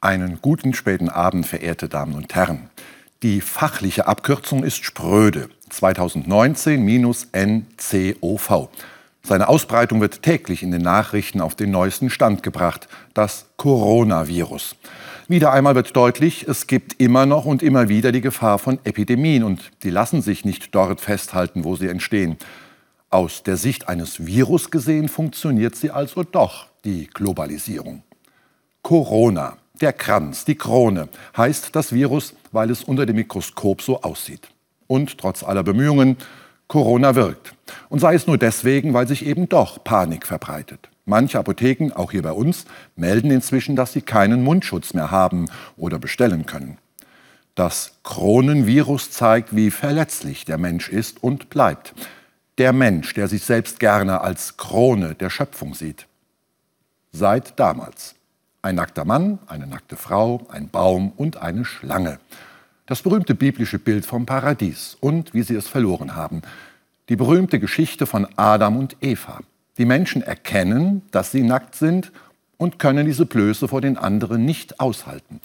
Einen guten späten Abend, verehrte Damen und Herren. Die fachliche Abkürzung ist Spröde, 2019-NCOV. Seine Ausbreitung wird täglich in den Nachrichten auf den neuesten Stand gebracht, das Coronavirus. Wieder einmal wird deutlich, es gibt immer noch und immer wieder die Gefahr von Epidemien und die lassen sich nicht dort festhalten, wo sie entstehen. Aus der Sicht eines Virus gesehen funktioniert sie also doch, die Globalisierung. Corona der Kranz, die Krone, heißt das Virus, weil es unter dem Mikroskop so aussieht. Und trotz aller Bemühungen, Corona wirkt. Und sei es nur deswegen, weil sich eben doch Panik verbreitet. Manche Apotheken, auch hier bei uns, melden inzwischen, dass sie keinen Mundschutz mehr haben oder bestellen können. Das Kronenvirus zeigt, wie verletzlich der Mensch ist und bleibt. Der Mensch, der sich selbst gerne als Krone der Schöpfung sieht. Seit damals. Ein nackter Mann, eine nackte Frau, ein Baum und eine Schlange. Das berühmte biblische Bild vom Paradies und wie sie es verloren haben. Die berühmte Geschichte von Adam und Eva. Die Menschen erkennen, dass sie nackt sind und können diese Blöße vor den anderen nicht aushalten.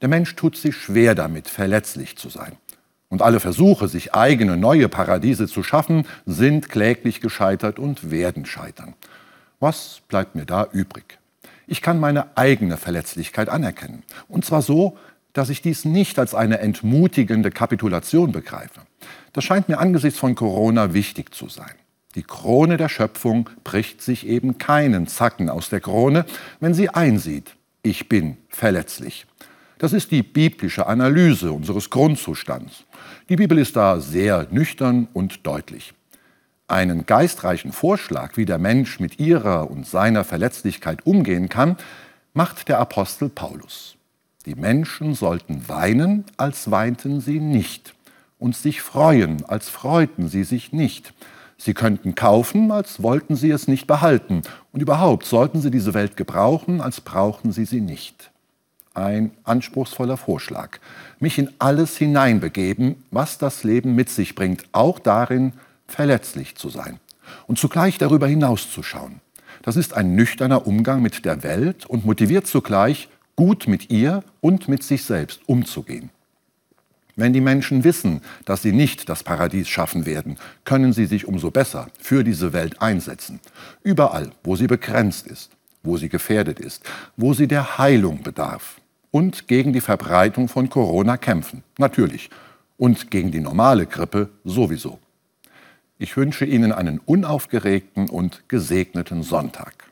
Der Mensch tut sich schwer damit, verletzlich zu sein. Und alle Versuche, sich eigene neue Paradiese zu schaffen, sind kläglich gescheitert und werden scheitern. Was bleibt mir da übrig? Ich kann meine eigene Verletzlichkeit anerkennen. Und zwar so, dass ich dies nicht als eine entmutigende Kapitulation begreife. Das scheint mir angesichts von Corona wichtig zu sein. Die Krone der Schöpfung bricht sich eben keinen Zacken aus der Krone, wenn sie einsieht, ich bin verletzlich. Das ist die biblische Analyse unseres Grundzustands. Die Bibel ist da sehr nüchtern und deutlich einen geistreichen Vorschlag, wie der Mensch mit ihrer und seiner Verletzlichkeit umgehen kann, macht der Apostel Paulus. Die Menschen sollten weinen, als weinten sie nicht, und sich freuen, als freuten sie sich nicht. Sie könnten kaufen, als wollten sie es nicht behalten, und überhaupt sollten sie diese Welt gebrauchen, als brauchten sie sie nicht. Ein anspruchsvoller Vorschlag. Mich in alles hineinbegeben, was das Leben mit sich bringt, auch darin, verletzlich zu sein und zugleich darüber hinauszuschauen. Das ist ein nüchterner Umgang mit der Welt und motiviert zugleich, gut mit ihr und mit sich selbst umzugehen. Wenn die Menschen wissen, dass sie nicht das Paradies schaffen werden, können sie sich umso besser für diese Welt einsetzen. Überall, wo sie begrenzt ist, wo sie gefährdet ist, wo sie der Heilung bedarf. Und gegen die Verbreitung von Corona kämpfen, natürlich. Und gegen die normale Grippe sowieso. Ich wünsche Ihnen einen unaufgeregten und gesegneten Sonntag.